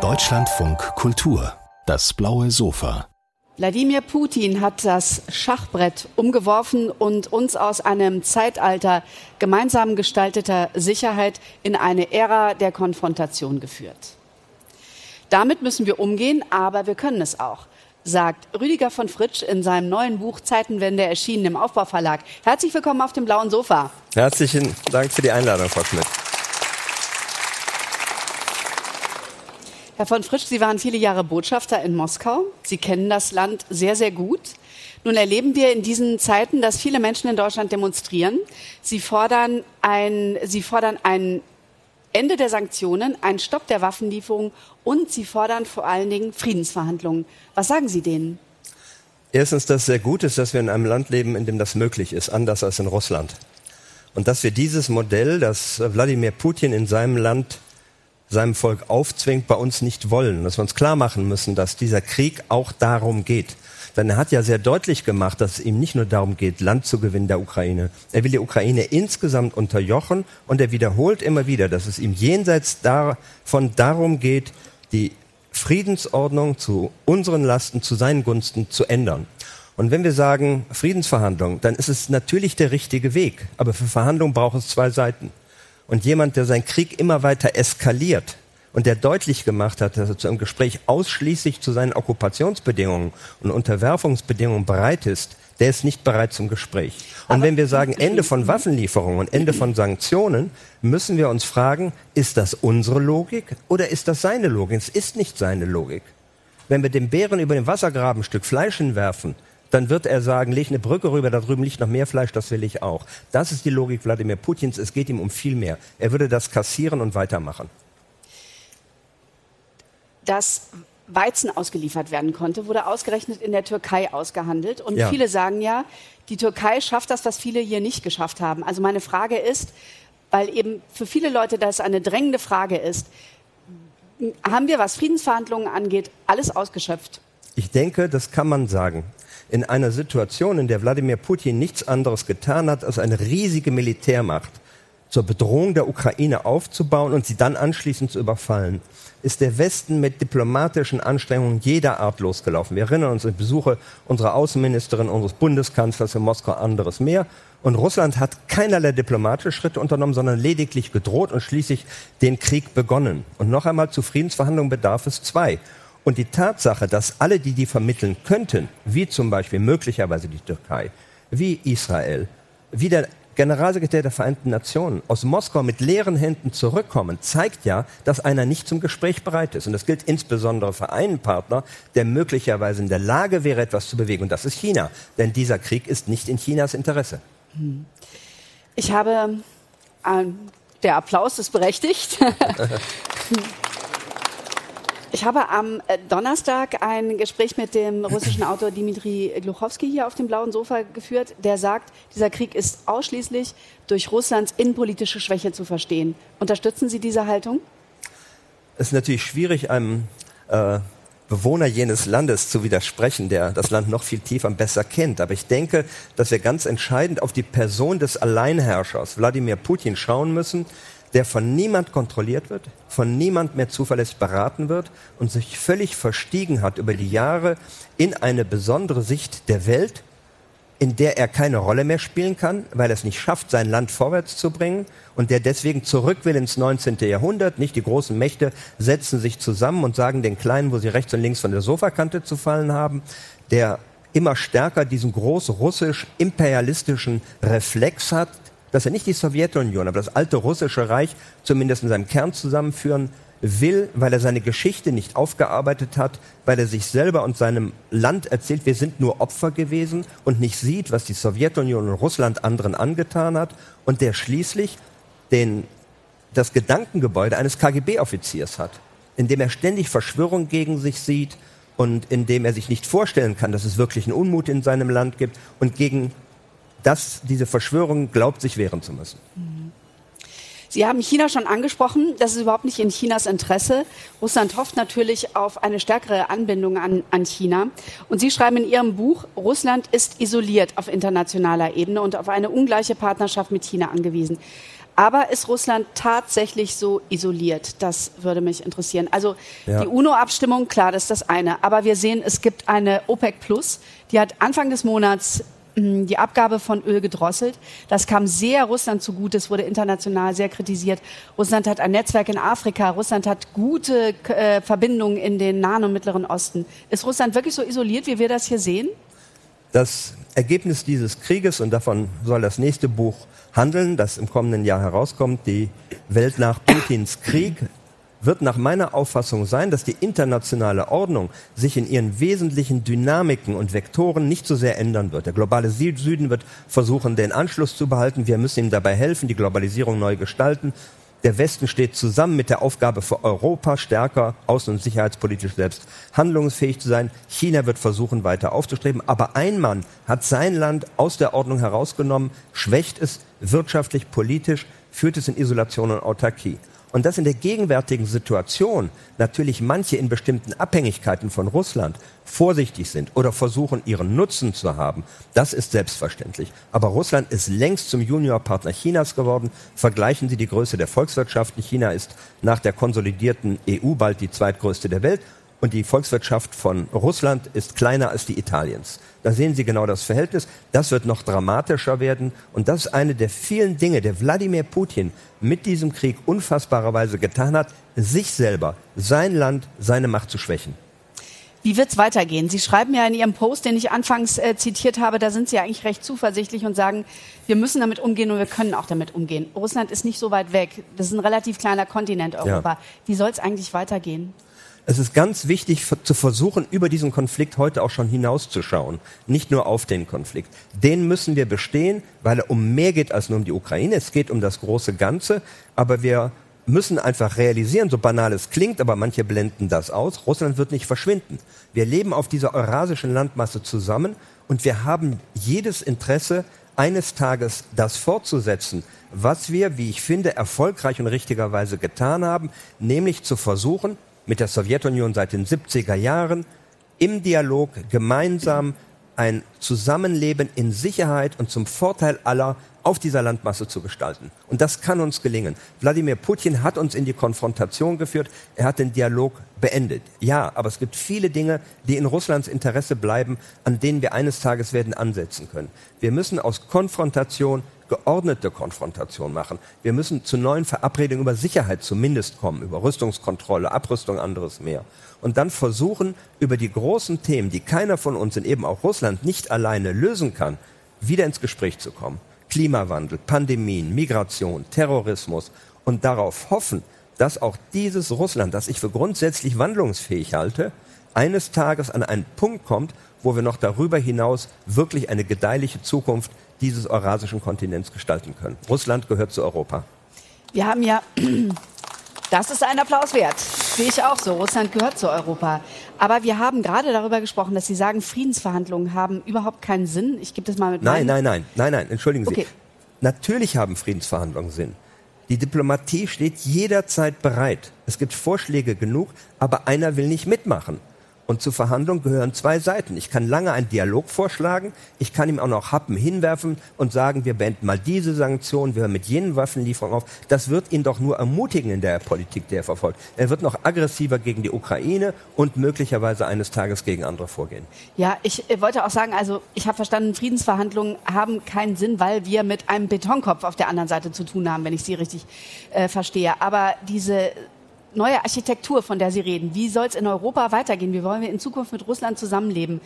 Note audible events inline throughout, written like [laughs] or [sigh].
Deutschlandfunk Kultur, das blaue Sofa. Wladimir Putin hat das Schachbrett umgeworfen und uns aus einem Zeitalter gemeinsam gestalteter Sicherheit in eine Ära der Konfrontation geführt. Damit müssen wir umgehen, aber wir können es auch, sagt Rüdiger von Fritsch in seinem neuen Buch Zeitenwende erschienen im Aufbauverlag. Herzlich willkommen auf dem blauen Sofa. Herzlichen Dank für die Einladung, Frau Schmidt. Herr von Frisch, Sie waren viele Jahre Botschafter in Moskau. Sie kennen das Land sehr, sehr gut. Nun erleben wir in diesen Zeiten, dass viele Menschen in Deutschland demonstrieren. Sie fordern ein, sie fordern ein Ende der Sanktionen, einen Stopp der Waffenlieferung und sie fordern vor allen Dingen Friedensverhandlungen. Was sagen Sie denen? Erstens, dass es sehr gut ist, dass wir in einem Land leben, in dem das möglich ist, anders als in Russland. Und dass wir dieses Modell, das Wladimir Putin in seinem Land seinem Volk aufzwingt, bei uns nicht wollen. Dass wir uns klar machen müssen, dass dieser Krieg auch darum geht. Denn er hat ja sehr deutlich gemacht, dass es ihm nicht nur darum geht, Land zu gewinnen der Ukraine. Er will die Ukraine insgesamt unterjochen und er wiederholt immer wieder, dass es ihm jenseits davon darum geht, die Friedensordnung zu unseren Lasten, zu seinen Gunsten zu ändern. Und wenn wir sagen Friedensverhandlungen, dann ist es natürlich der richtige Weg. Aber für Verhandlungen braucht es zwei Seiten. Und jemand, der seinen Krieg immer weiter eskaliert und der deutlich gemacht hat, dass er zu einem Gespräch ausschließlich zu seinen Okkupationsbedingungen und Unterwerfungsbedingungen bereit ist, der ist nicht bereit zum Gespräch. Und Aber wenn wir sagen Ende von Waffenlieferungen und Ende von Sanktionen, müssen wir uns fragen, ist das unsere Logik oder ist das seine Logik? Es ist nicht seine Logik. Wenn wir dem Bären über den Wassergraben ein Stück Fleisch hinwerfen, dann wird er sagen, leg eine Brücke rüber, da drüben liegt noch mehr Fleisch, das will ich auch. Das ist die Logik Wladimir Putins. Es geht ihm um viel mehr. Er würde das kassieren und weitermachen. Dass Weizen ausgeliefert werden konnte, wurde ausgerechnet in der Türkei ausgehandelt. Und ja. viele sagen ja, die Türkei schafft das, was viele hier nicht geschafft haben. Also meine Frage ist, weil eben für viele Leute das eine drängende Frage ist, haben wir, was Friedensverhandlungen angeht, alles ausgeschöpft? Ich denke, das kann man sagen in einer Situation, in der Wladimir Putin nichts anderes getan hat, als eine riesige Militärmacht zur Bedrohung der Ukraine aufzubauen und sie dann anschließend zu überfallen, ist der Westen mit diplomatischen Anstrengungen jeder Art losgelaufen. Wir erinnern uns an Besuche unserer Außenministerin, unseres Bundeskanzlers in Moskau, anderes mehr. Und Russland hat keinerlei diplomatische Schritte unternommen, sondern lediglich gedroht und schließlich den Krieg begonnen. Und noch einmal zu Friedensverhandlungen bedarf es zwei. Und die Tatsache, dass alle, die die vermitteln könnten, wie zum Beispiel möglicherweise die Türkei, wie Israel, wie der Generalsekretär der Vereinten Nationen aus Moskau mit leeren Händen zurückkommen, zeigt ja, dass einer nicht zum Gespräch bereit ist. Und das gilt insbesondere für einen Partner, der möglicherweise in der Lage wäre, etwas zu bewegen. Und das ist China. Denn dieser Krieg ist nicht in Chinas Interesse. Ich habe, äh, der Applaus ist berechtigt. [laughs] Ich habe am äh, Donnerstag ein Gespräch mit dem russischen Autor Dimitri Gluchowski hier auf dem blauen Sofa geführt, der sagt, dieser Krieg ist ausschließlich durch Russlands innenpolitische Schwäche zu verstehen. Unterstützen Sie diese Haltung? Es ist natürlich schwierig, einem äh, Bewohner jenes Landes zu widersprechen, der das Land noch viel tiefer und besser kennt. Aber ich denke, dass wir ganz entscheidend auf die Person des Alleinherrschers Wladimir Putin schauen müssen, der von niemand kontrolliert wird, von niemand mehr zuverlässig beraten wird und sich völlig verstiegen hat über die Jahre in eine besondere Sicht der Welt, in der er keine Rolle mehr spielen kann, weil er es nicht schafft, sein Land vorwärts zu bringen und der deswegen zurück will ins 19. Jahrhundert. Nicht die großen Mächte setzen sich zusammen und sagen den Kleinen, wo sie rechts und links von der Sofakante zu fallen haben, der immer stärker diesen groß-russisch-imperialistischen Reflex hat, dass er nicht die Sowjetunion, aber das alte russische Reich zumindest in seinem Kern zusammenführen will, weil er seine Geschichte nicht aufgearbeitet hat, weil er sich selber und seinem Land erzählt, wir sind nur Opfer gewesen und nicht sieht, was die Sowjetunion und Russland anderen angetan hat und der schließlich den, das Gedankengebäude eines KGB-Offiziers hat, in dem er ständig Verschwörung gegen sich sieht und in dem er sich nicht vorstellen kann, dass es wirklich einen Unmut in seinem Land gibt und gegen dass diese Verschwörung glaubt, sich wehren zu müssen. Sie haben China schon angesprochen. Das ist überhaupt nicht in Chinas Interesse. Russland hofft natürlich auf eine stärkere Anbindung an, an, China. Und Sie schreiben in Ihrem Buch, Russland ist isoliert auf internationaler Ebene und auf eine ungleiche Partnerschaft mit China angewiesen. Aber ist Russland tatsächlich so isoliert? Das würde mich interessieren. Also ja. die UNO-Abstimmung, klar, das ist das eine. Aber wir sehen, es gibt eine OPEC Plus, die hat Anfang des Monats die Abgabe von Öl gedrosselt. Das kam sehr Russland zugute. Es wurde international sehr kritisiert. Russland hat ein Netzwerk in Afrika. Russland hat gute äh, Verbindungen in den Nahen und Mittleren Osten. Ist Russland wirklich so isoliert, wie wir das hier sehen? Das Ergebnis dieses Krieges, und davon soll das nächste Buch handeln, das im kommenden Jahr herauskommt, die Welt nach Putins Krieg, wird nach meiner Auffassung sein, dass die internationale Ordnung sich in ihren wesentlichen Dynamiken und Vektoren nicht so sehr ändern wird. Der globale Süden wird versuchen, den Anschluss zu behalten. Wir müssen ihm dabei helfen, die Globalisierung neu gestalten. Der Westen steht zusammen mit der Aufgabe für Europa stärker außen- und sicherheitspolitisch selbst handlungsfähig zu sein. China wird versuchen, weiter aufzustreben. Aber ein Mann hat sein Land aus der Ordnung herausgenommen, schwächt es wirtschaftlich, politisch, führt es in Isolation und Autarkie. Und dass in der gegenwärtigen Situation natürlich manche in bestimmten Abhängigkeiten von Russland vorsichtig sind oder versuchen, ihren Nutzen zu haben, das ist selbstverständlich. Aber Russland ist längst zum Juniorpartner Chinas geworden. Vergleichen Sie die Größe der Volkswirtschaften. China ist nach der konsolidierten EU bald die zweitgrößte der Welt und die Volkswirtschaft von Russland ist kleiner als die Italiens. Da sehen Sie genau das Verhältnis. Das wird noch dramatischer werden. Und das ist eine der vielen Dinge, der Wladimir Putin mit diesem Krieg unfassbarerweise getan hat, sich selber, sein Land, seine Macht zu schwächen. Wie wird es weitergehen? Sie schreiben ja in Ihrem Post, den ich anfangs äh, zitiert habe, da sind Sie eigentlich recht zuversichtlich und sagen, wir müssen damit umgehen und wir können auch damit umgehen. Russland ist nicht so weit weg. Das ist ein relativ kleiner Kontinent Europa. Ja. Wie soll es eigentlich weitergehen? Es ist ganz wichtig zu versuchen, über diesen Konflikt heute auch schon hinauszuschauen, nicht nur auf den Konflikt. Den müssen wir bestehen, weil er um mehr geht als nur um die Ukraine. Es geht um das große Ganze, aber wir müssen einfach realisieren, so banal es klingt, aber manche blenden das aus, Russland wird nicht verschwinden. Wir leben auf dieser eurasischen Landmasse zusammen und wir haben jedes Interesse, eines Tages das fortzusetzen, was wir, wie ich finde, erfolgreich und richtigerweise getan haben, nämlich zu versuchen, mit der Sowjetunion seit den 70er Jahren im Dialog gemeinsam ein Zusammenleben in Sicherheit und zum Vorteil aller auf dieser Landmasse zu gestalten. Und das kann uns gelingen. Wladimir Putin hat uns in die Konfrontation geführt. Er hat den Dialog beendet. Ja, aber es gibt viele Dinge, die in Russlands Interesse bleiben, an denen wir eines Tages werden ansetzen können. Wir müssen aus Konfrontation geordnete Konfrontation machen. Wir müssen zu neuen Verabredungen über Sicherheit zumindest kommen, über Rüstungskontrolle, Abrüstung, anderes mehr. Und dann versuchen, über die großen Themen, die keiner von uns in eben auch Russland nicht alleine lösen kann, wieder ins Gespräch zu kommen. Klimawandel, Pandemien, Migration, Terrorismus und darauf hoffen, dass auch dieses Russland, das ich für grundsätzlich wandlungsfähig halte, eines Tages an einen Punkt kommt, wo wir noch darüber hinaus wirklich eine gedeihliche Zukunft dieses eurasischen Kontinents gestalten können. Russland gehört zu Europa. Wir haben ja, das ist ein Applaus wert. Sehe ich auch so. Russland gehört zu Europa. Aber wir haben gerade darüber gesprochen, dass Sie sagen, Friedensverhandlungen haben überhaupt keinen Sinn. Ich gebe das mal mit. Nein, nein, nein, nein, nein. Entschuldigen Sie. Okay. Natürlich haben Friedensverhandlungen Sinn. Die Diplomatie steht jederzeit bereit. Es gibt Vorschläge genug, aber einer will nicht mitmachen. Und zur Verhandlung gehören zwei Seiten. Ich kann lange einen Dialog vorschlagen, ich kann ihm auch noch Happen hinwerfen und sagen, wir beenden mal diese Sanktionen, wir hören mit jenen Waffenlieferungen auf. Das wird ihn doch nur ermutigen in der Politik, die er verfolgt. Er wird noch aggressiver gegen die Ukraine und möglicherweise eines Tages gegen andere vorgehen. Ja, ich äh, wollte auch sagen, also ich habe verstanden, Friedensverhandlungen haben keinen Sinn, weil wir mit einem Betonkopf auf der anderen Seite zu tun haben, wenn ich Sie richtig äh, verstehe. Aber diese neue Architektur, von der Sie reden. Wie soll es in Europa weitergehen? Wie wollen wir in Zukunft mit Russland zusammenleben?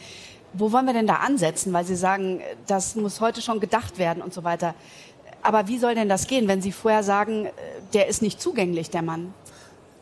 Wo wollen wir denn da ansetzen? Weil Sie sagen, das muss heute schon gedacht werden und so weiter. Aber wie soll denn das gehen, wenn Sie vorher sagen, der ist nicht zugänglich, der Mann?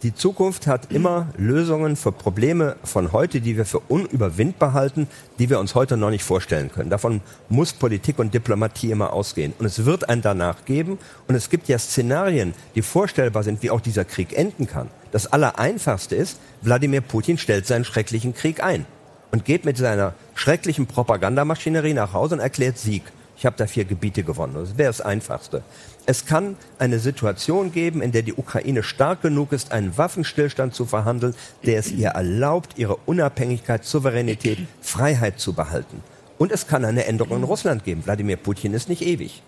Die Zukunft hat immer Lösungen für Probleme von heute, die wir für unüberwindbar halten, die wir uns heute noch nicht vorstellen können. Davon muss Politik und Diplomatie immer ausgehen. Und es wird ein danach geben. Und es gibt ja Szenarien, die vorstellbar sind, wie auch dieser Krieg enden kann. Das Allereinfachste ist, Wladimir Putin stellt seinen schrecklichen Krieg ein und geht mit seiner schrecklichen Propagandamaschinerie nach Hause und erklärt Sieg. Ich habe da vier Gebiete gewonnen. Das wäre das Einfachste. Es kann eine Situation geben, in der die Ukraine stark genug ist, einen Waffenstillstand zu verhandeln, der es ihr erlaubt, ihre Unabhängigkeit, Souveränität, Freiheit zu behalten. Und es kann eine Änderung in Russland geben. Wladimir Putin ist nicht ewig.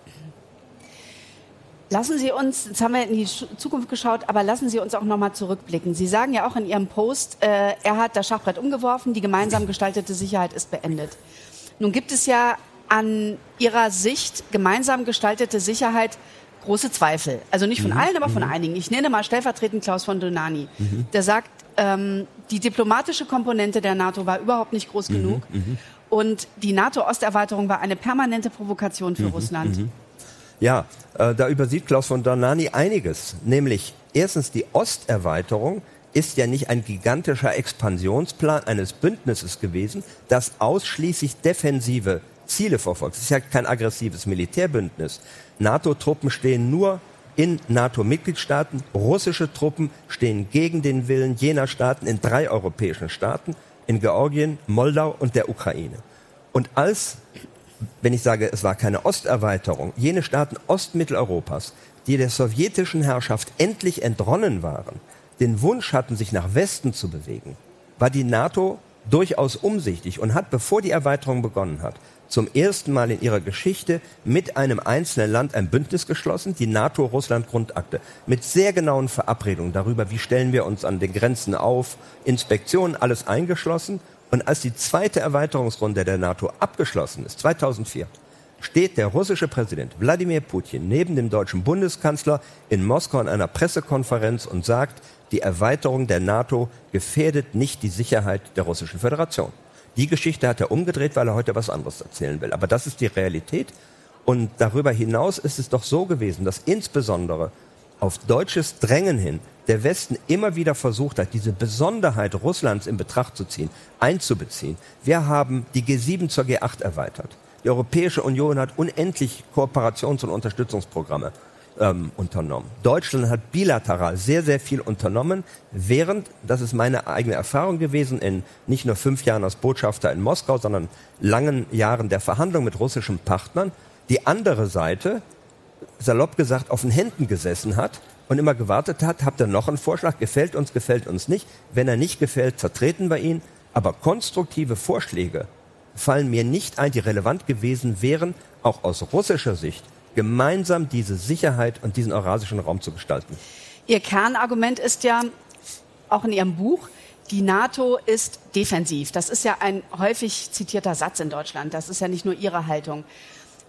Lassen Sie uns, jetzt haben wir in die Zukunft geschaut, aber lassen Sie uns auch nochmal zurückblicken. Sie sagen ja auch in Ihrem Post, äh, er hat das Schachbrett umgeworfen, die gemeinsam gestaltete Sicherheit ist beendet. Nun gibt es ja an Ihrer Sicht gemeinsam gestaltete Sicherheit große Zweifel. Also nicht von mhm. allen, aber von mhm. einigen. Ich nenne mal stellvertretend Klaus von Donani. Mhm. Der sagt, ähm, die diplomatische Komponente der NATO war überhaupt nicht groß mhm. genug. Mhm. Und die NATO-Osterweiterung war eine permanente Provokation für Russland. Ja, äh, da übersieht Klaus von Donani einiges. Nämlich erstens die Osterweiterung ist ja nicht ein gigantischer Expansionsplan eines Bündnisses gewesen, das ausschließlich defensive Ziele verfolgt. Es ist ja kein aggressives Militärbündnis. NATO-Truppen stehen nur in NATO-Mitgliedstaaten. Russische Truppen stehen gegen den Willen jener Staaten in drei europäischen Staaten, in Georgien, Moldau und der Ukraine. Und als wenn ich sage, es war keine Osterweiterung, jene Staaten Ostmitteleuropas, die der sowjetischen Herrschaft endlich entronnen waren, den Wunsch hatten, sich nach Westen zu bewegen, war die NATO durchaus umsichtig und hat, bevor die Erweiterung begonnen hat, zum ersten Mal in ihrer Geschichte mit einem einzelnen Land ein Bündnis geschlossen, die NATO-Russland-Grundakte, mit sehr genauen Verabredungen darüber, wie stellen wir uns an den Grenzen auf, Inspektionen, alles eingeschlossen und als die zweite Erweiterungsrunde der NATO abgeschlossen ist, 2004, steht der russische Präsident Wladimir Putin neben dem deutschen Bundeskanzler in Moskau in einer Pressekonferenz und sagt, die Erweiterung der NATO gefährdet nicht die Sicherheit der russischen Föderation. Die Geschichte hat er umgedreht, weil er heute was anderes erzählen will. Aber das ist die Realität. Und darüber hinaus ist es doch so gewesen, dass insbesondere auf deutsches Drängen hin der Westen immer wieder versucht hat, diese Besonderheit Russlands in Betracht zu ziehen, einzubeziehen. Wir haben die G7 zur G8 erweitert. Die Europäische Union hat unendlich Kooperations- und Unterstützungsprogramme ähm, unternommen. Deutschland hat bilateral sehr, sehr viel unternommen, während, das ist meine eigene Erfahrung gewesen, in nicht nur fünf Jahren als Botschafter in Moskau, sondern langen Jahren der Verhandlung mit russischen Partnern, die andere Seite, salopp gesagt, auf den Händen gesessen hat und immer gewartet hat, habt ihr noch einen Vorschlag, gefällt uns, gefällt uns nicht. Wenn er nicht gefällt, vertreten wir ihn. Aber konstruktive Vorschläge fallen mir nicht ein, die relevant gewesen wären, auch aus russischer Sicht, gemeinsam diese Sicherheit und diesen eurasischen Raum zu gestalten. Ihr Kernargument ist ja, auch in Ihrem Buch, die NATO ist defensiv. Das ist ja ein häufig zitierter Satz in Deutschland. Das ist ja nicht nur Ihre Haltung.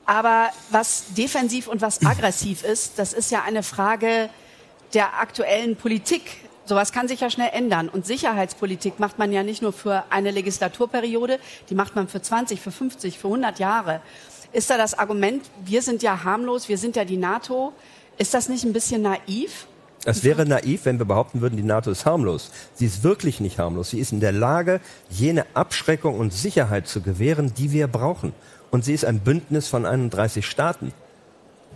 Aber was defensiv und was aggressiv ist, das ist ja eine Frage der aktuellen Politik. Sowas kann sich ja schnell ändern. Und Sicherheitspolitik macht man ja nicht nur für eine Legislaturperiode, die macht man für 20, für 50, für 100 Jahre. Ist da das Argument, wir sind ja harmlos, wir sind ja die NATO, ist das nicht ein bisschen naiv? Es wäre naiv, wenn wir behaupten würden, die NATO ist harmlos. Sie ist wirklich nicht harmlos. Sie ist in der Lage, jene Abschreckung und Sicherheit zu gewähren, die wir brauchen. Und sie ist ein Bündnis von 31 Staaten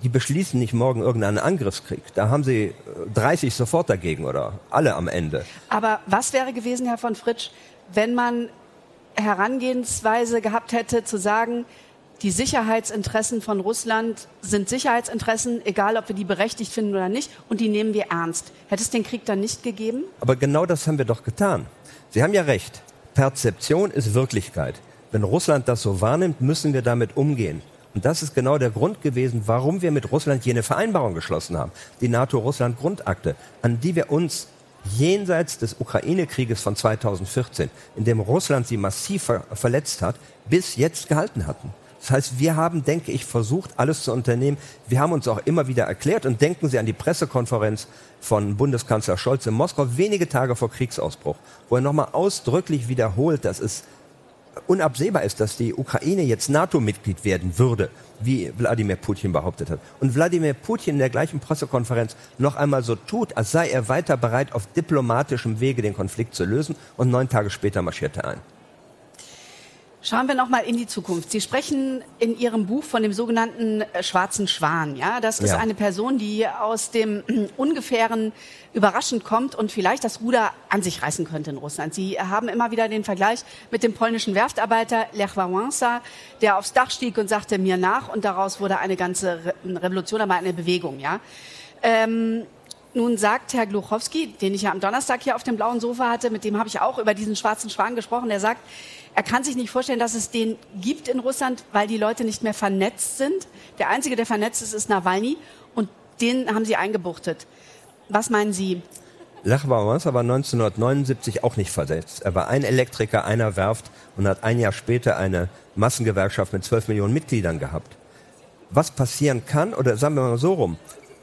die beschließen nicht morgen irgendeinen Angriffskrieg. Da haben sie 30 äh, sofort dagegen oder alle am Ende. Aber was wäre gewesen, Herr von Fritsch, wenn man Herangehensweise gehabt hätte, zu sagen, die Sicherheitsinteressen von Russland sind Sicherheitsinteressen, egal ob wir die berechtigt finden oder nicht, und die nehmen wir ernst. Hätte es den Krieg dann nicht gegeben? Aber genau das haben wir doch getan. Sie haben ja recht. Perzeption ist Wirklichkeit. Wenn Russland das so wahrnimmt, müssen wir damit umgehen. Und das ist genau der Grund gewesen, warum wir mit Russland jene Vereinbarung geschlossen haben, die NATO-Russland-Grundakte, an die wir uns jenseits des Ukraine-Krieges von 2014, in dem Russland sie massiv ver verletzt hat, bis jetzt gehalten hatten. Das heißt, wir haben, denke ich, versucht, alles zu unternehmen. Wir haben uns auch immer wieder erklärt und denken Sie an die Pressekonferenz von Bundeskanzler Scholz in Moskau wenige Tage vor Kriegsausbruch, wo er nochmal ausdrücklich wiederholt, dass es unabsehbar ist, dass die Ukraine jetzt NATO-Mitglied werden würde, wie Wladimir Putin behauptet hat. Und Wladimir Putin in der gleichen Pressekonferenz noch einmal so tut, als sei er weiter bereit, auf diplomatischem Wege den Konflikt zu lösen und neun Tage später marschiert er ein. Schauen wir noch mal in die Zukunft. Sie sprechen in Ihrem Buch von dem sogenannten äh, schwarzen Schwan. Ja, das ist ja. eine Person, die aus dem ungefähren überraschend kommt und vielleicht das Ruder an sich reißen könnte in Russland. Sie haben immer wieder den Vergleich mit dem polnischen Werftarbeiter Lech Wałęsa, der aufs Dach stieg und sagte mir nach und daraus wurde eine ganze Re Revolution, aber eine Bewegung. Ja. Ähm, nun sagt Herr Gluchowski, den ich ja am Donnerstag hier auf dem blauen Sofa hatte, mit dem habe ich auch über diesen schwarzen Schwan gesprochen, der sagt, er kann sich nicht vorstellen, dass es den gibt in Russland, weil die Leute nicht mehr vernetzt sind. Der Einzige, der vernetzt ist, ist Nawalny. Und den haben Sie eingebuchtet. Was meinen Sie? Lech Wałęsa war 1979 auch nicht versetzt. Er war ein Elektriker einer Werft und hat ein Jahr später eine Massengewerkschaft mit 12 Millionen Mitgliedern gehabt. Was passieren kann, oder sagen wir mal so rum,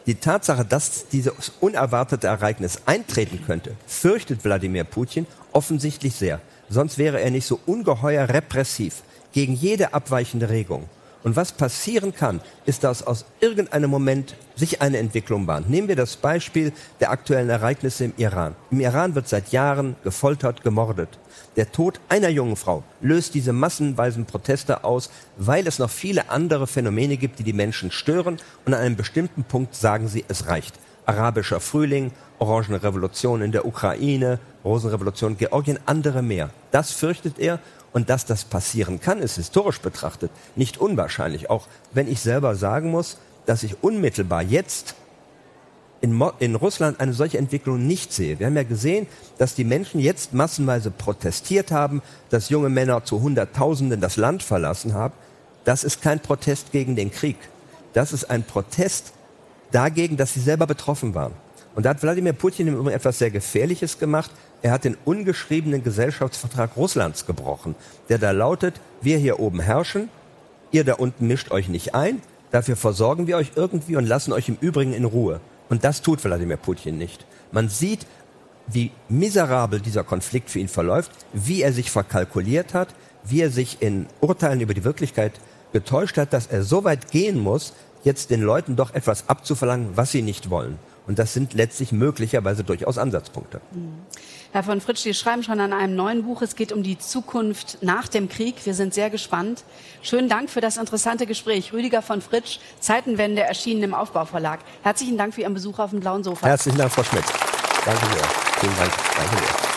die Tatsache, dass dieses unerwartete Ereignis eintreten könnte, fürchtet Wladimir Putin offensichtlich sehr. Sonst wäre er nicht so ungeheuer repressiv gegen jede abweichende Regung. Und was passieren kann, ist, dass aus irgendeinem Moment sich eine Entwicklung bahnt. Nehmen wir das Beispiel der aktuellen Ereignisse im Iran. Im Iran wird seit Jahren gefoltert, gemordet. Der Tod einer jungen Frau löst diese massenweisen Proteste aus, weil es noch viele andere Phänomene gibt, die die Menschen stören. Und an einem bestimmten Punkt sagen sie, es reicht. Arabischer Frühling, Orangenrevolution in der Ukraine, Rosenrevolution Georgien, andere mehr. Das fürchtet er und dass das passieren kann, ist historisch betrachtet nicht unwahrscheinlich. Auch wenn ich selber sagen muss, dass ich unmittelbar jetzt in, Mo in Russland eine solche Entwicklung nicht sehe. Wir haben ja gesehen, dass die Menschen jetzt massenweise protestiert haben, dass junge Männer zu Hunderttausenden das Land verlassen haben. Das ist kein Protest gegen den Krieg. Das ist ein Protest dagegen, dass sie selber betroffen waren. Und da hat Wladimir Putin im Übrigen etwas sehr Gefährliches gemacht. Er hat den ungeschriebenen Gesellschaftsvertrag Russlands gebrochen, der da lautet, wir hier oben herrschen, ihr da unten mischt euch nicht ein, dafür versorgen wir euch irgendwie und lassen euch im Übrigen in Ruhe. Und das tut Wladimir Putin nicht. Man sieht, wie miserabel dieser Konflikt für ihn verläuft, wie er sich verkalkuliert hat, wie er sich in Urteilen über die Wirklichkeit getäuscht hat, dass er so weit gehen muss, jetzt den Leuten doch etwas abzuverlangen, was sie nicht wollen. Und das sind letztlich möglicherweise durchaus Ansatzpunkte. Mhm. Herr von Fritsch, Sie schreiben schon an einem neuen Buch. Es geht um die Zukunft nach dem Krieg. Wir sind sehr gespannt. Schönen Dank für das interessante Gespräch. Rüdiger von Fritsch, Zeitenwende, erschienen im Aufbauverlag. Herzlichen Dank für Ihren Besuch auf dem blauen Sofa. Herzlichen Dank, Frau Schmidt. Danke sehr. Vielen Dank. Danke sehr.